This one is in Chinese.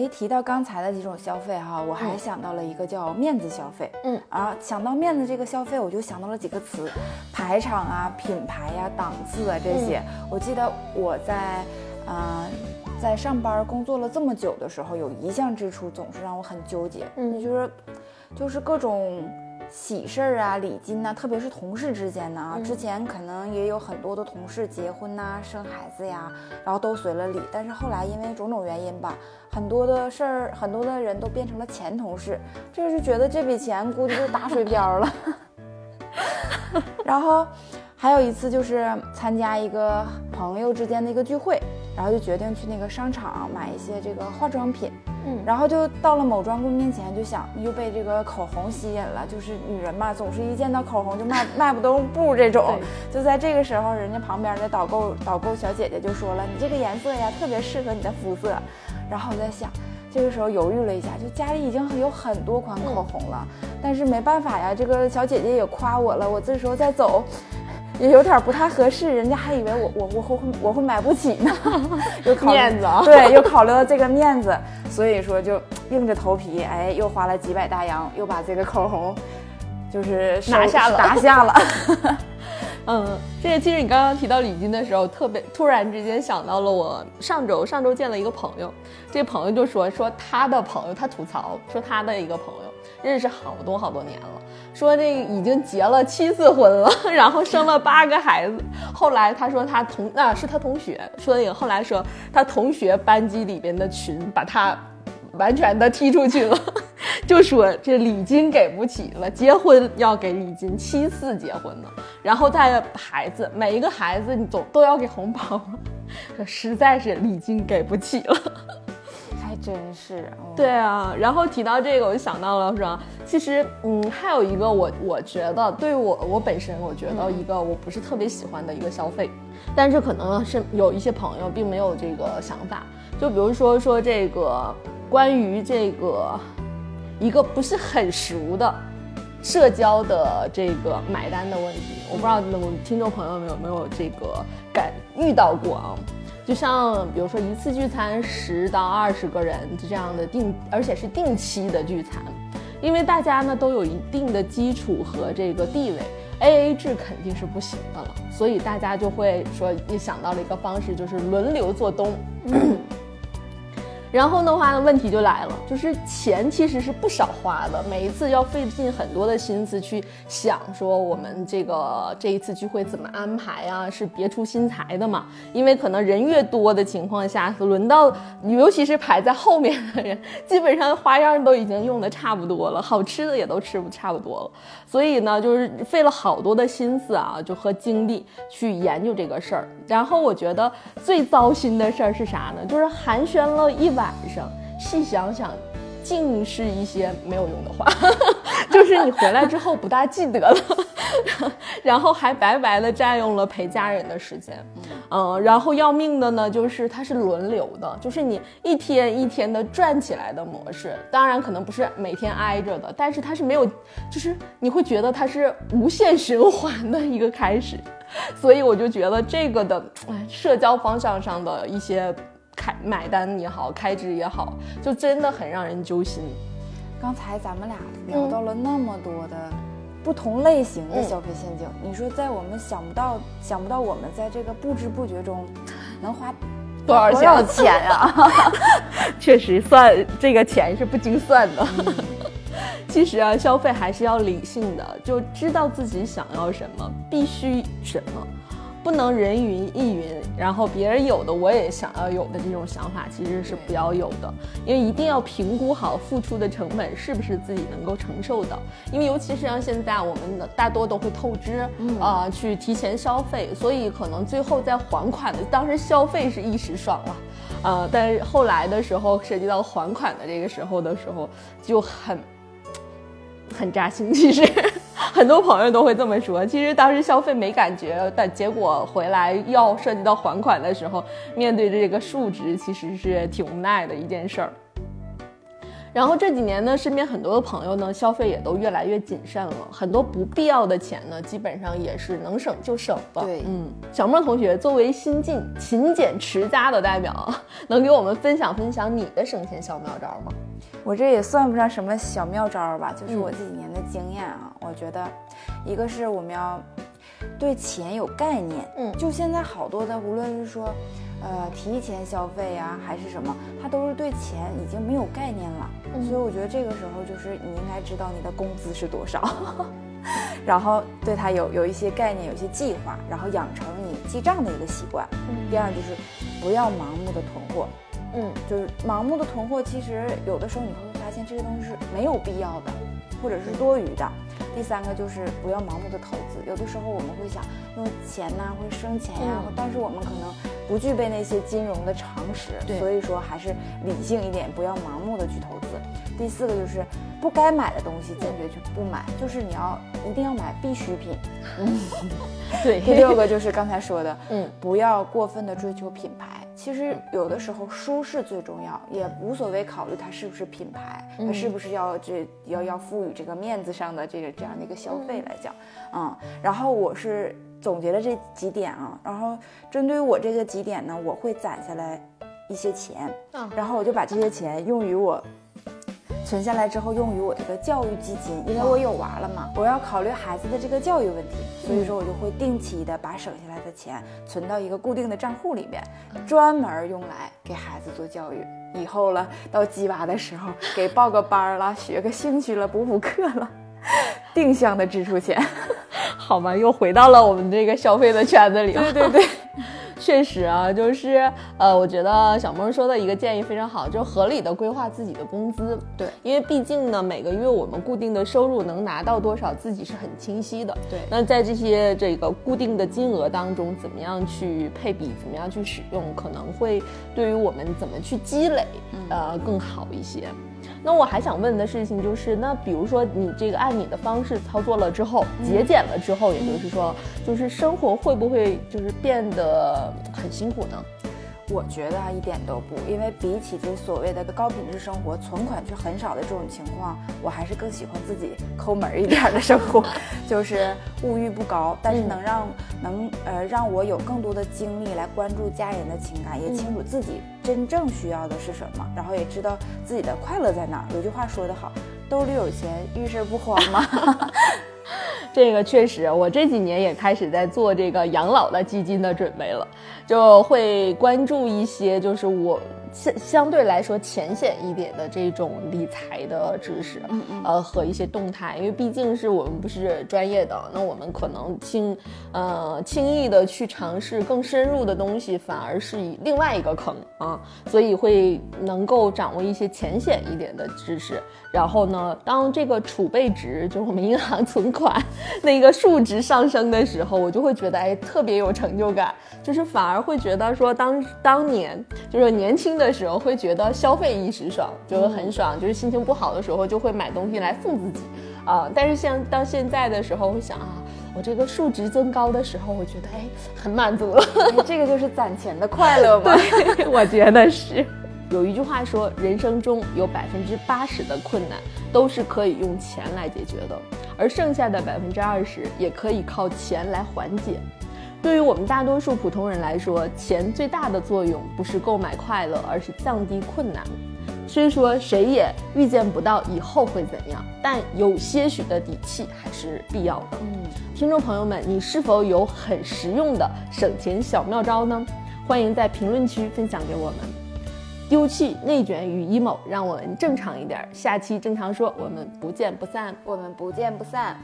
一提到刚才的几种消费哈，我还想到了一个叫面子消费。嗯，啊，想到面子这个消费，我就想到了几个词：排场啊、品牌呀、档次啊这些。我记得我在，嗯，在上班工作了这么久的时候，有一项支出总是让我很纠结，嗯就是，就是各种。喜事儿啊，礼金呐，特别是同事之间呢啊，之前可能也有很多的同事结婚呐、生孩子呀，然后都随了礼。但是后来因为种种原因吧，很多的事儿，很多的人都变成了前同事，就是觉得这笔钱估计就打水漂了。然后还有一次就是参加一个朋友之间的一个聚会，然后就决定去那个商场买一些这个化妆品。嗯，然后就到了某专柜面前，就想又被这个口红吸引了。就是女人嘛，总是一见到口红就迈迈不动步这种。就在这个时候，人家旁边的导购导购小姐姐就说了：“你这个颜色呀，特别适合你的肤色。”然后我在想，这个时候犹豫了一下，就家里已经有很多款口红了，但是没办法呀，这个小姐姐也夸我了，我这时候再走。也有点不太合适，人家还以为我我我会我会买不起呢，又考面子，对，又考虑到这个面子，所以说就硬着头皮，哎，又花了几百大洋，又把这个口红就是拿下了，拿下了。嗯，这个其实你刚刚提到礼金的时候，特别突然之间想到了我上周上周见了一个朋友，这朋友就说说他的朋友，他吐槽说他的一个朋友。认识好多好多年了，说这已经结了七次婚了，然后生了八个孩子。后来他说他同啊是他同学说那个，后来说他同学班级里边的群把他完全的踢出去了，就说这礼金给不起了，结婚要给礼金，七次结婚呢，然后带孩子每一个孩子你总都要给红包，说实在是礼金给不起了。真是，对啊，然后提到这个，我就想到了说，其实，嗯，还有一个我我觉得，对我我本身，我觉得一个我不是特别喜欢的一个消费，但是可能是有一些朋友并没有这个想法，就比如说说这个关于这个一个不是很熟的社交的这个买单的问题，我不知道那个听众朋友们有没有这个感遇到过啊？就像比如说一次聚餐十到二十个人这样的定，而且是定期的聚餐，因为大家呢都有一定的基础和这个地位，A A 制肯定是不行的了，所以大家就会说，也想到了一个方式，就是轮流做东。然后的话呢，问题就来了，就是钱其实是不少花的，每一次要费尽很多的心思去想说我们这个这一次聚会怎么安排啊，是别出心裁的嘛。因为可能人越多的情况下，轮到尤其是排在后面的人，基本上花样都已经用的差不多了，好吃的也都吃不差不多了。所以呢，就是费了好多的心思啊，就和精力去研究这个事儿。然后我觉得最糟心的事儿是啥呢？就是寒暄了一晚晚上，细想想，尽是一些没有用的话，就是你回来之后不大记得了，然后还白白的占用了陪家人的时间，嗯，然后要命的呢，就是它是轮流的，就是你一天一天的转起来的模式，当然可能不是每天挨着的，但是它是没有，就是你会觉得它是无限循环的一个开始，所以我就觉得这个的，哎，社交方向上的一些。开买单也好，开支也好，就真的很让人揪心。刚才咱们俩聊到了那么多的不同类型的消费陷阱，你说在我们想不到想不到我们在这个不知不觉中能花多少多少钱啊？确实算这个钱是不精算的。其实啊，消费还是要理性的，就知道自己想要什么，必须什么。不能人云亦云，然后别人有的我也想要有的这种想法，其实是不要有的。因为一定要评估好付出的成本是不是自己能够承受的。因为尤其是像现在，我们的大多都会透支，啊，去提前消费，所以可能最后在还款的当时消费是一时爽了，呃，但是后来的时候涉及到还款的这个时候的时候就很很扎心，其实。很多朋友都会这么说，其实当时消费没感觉，但结果回来要涉及到还款的时候，面对这个数值，其实是挺无奈的一件事儿。然后这几年呢，身边很多的朋友呢，消费也都越来越谨慎了，很多不必要的钱呢，基本上也是能省就省吧。对，嗯，小莫同学作为新晋勤俭持家的代表，能给我们分享分享你的省钱小妙招吗？我这也算不上什么小妙招吧，就是我这几年的经验啊。我觉得，一个是我们要对钱有概念，嗯，就现在好多的，无论是说。呃，提前消费呀，还是什么，他都是对钱已经没有概念了。所以我觉得这个时候就是你应该知道你的工资是多少，然后对他有有一些概念，有一些计划，然后养成你记账的一个习惯。第二就是不要盲目的囤货。嗯，就是盲目的囤货，其实有的时候你会发现这些东西是没有必要的，或者是多余的。第三个就是不要盲目的投资，有的时候我们会想用钱呐，会生钱呀，但是我们可能不具备那些金融的常识，所以说还是理性一点，不要盲目的去投资。第四个就是不该买的东西坚决就不买，就是你要一定要买必需品。嗯，对。第六个就是刚才说的，嗯，不要过分的追求品牌。其实有的时候舒适最重要，也无所谓考虑它是不是品牌，它是不是要这要要赋予这个面子上的这个这样的一个消费来讲，嗯，然后我是总结了这几点啊，然后针对我这个几点呢，我会攒下来一些钱，嗯，然后我就把这些钱用于我。存下来之后用于我这个教育基金，因为我有娃了嘛，我要考虑孩子的这个教育问题，所以说我就会定期的把省下来的钱存到一个固定的账户里边，专门用来给孩子做教育。以后了到鸡娃的时候，给报个班了，学个兴趣了，补补课了，定向的支出钱，好吧，又回到了我们这个消费的圈子里。对对 对。确实啊，就是呃，我觉得小梦说的一个建议非常好，就合理的规划自己的工资。对，因为毕竟呢，每个月我们固定的收入能拿到多少，自己是很清晰的。对，那在这些这个固定的金额当中，怎么样去配比，怎么样去使用，可能会对于我们怎么去积累，呃，更好一些。那我还想问的事情就是，那比如说你这个按你的方式操作了之后，节俭了之后，也就是说，就是生活会不会就是变得很辛苦呢？我觉得啊，一点都不，因为比起这所谓的高品质生活，存款却很少的这种情况，我还是更喜欢自己抠门一点的生活，就是物欲不高，但是能让能呃让我有更多的精力来关注家人的情感，也清楚自己真正需要的是什么，然后也知道自己的快乐在哪。有句话说得好，兜里有钱，遇事不慌嘛。这个确实，我这几年也开始在做这个养老的基金的准备了，就会关注一些，就是我。相相对来说浅显一点的这种理财的知识，嗯嗯，呃和一些动态，因为毕竟是我们不是专业的，那我们可能轻，呃轻易的去尝试更深入的东西，反而是以另外一个坑啊，所以会能够掌握一些浅显一点的知识。然后呢，当这个储备值，就是我们银行存款那个数值上升的时候，我就会觉得哎特别有成就感，就是反而会觉得说当当年就是年轻。的时候会觉得消费一时爽，就很爽，就是心情不好的时候就会买东西来送自己啊。但是像到现在的时候，会想啊，我这个数值增高的时候，我觉得哎很满足了。这个就是攒钱的快乐吧？对，我觉得是。有一句话说，人生中有百分之八十的困难都是可以用钱来解决的，而剩下的百分之二十也可以靠钱来缓解。对于我们大多数普通人来说，钱最大的作用不是购买快乐，而是降低困难。虽说谁也预见不到以后会怎样，但有些许的底气还是必要的。嗯，听众朋友们，你是否有很实用的省钱小妙招呢？欢迎在评论区分享给我们。丢弃内卷与 emo，让我们正常一点。下期正常说，我们不见不散。我们不见不散。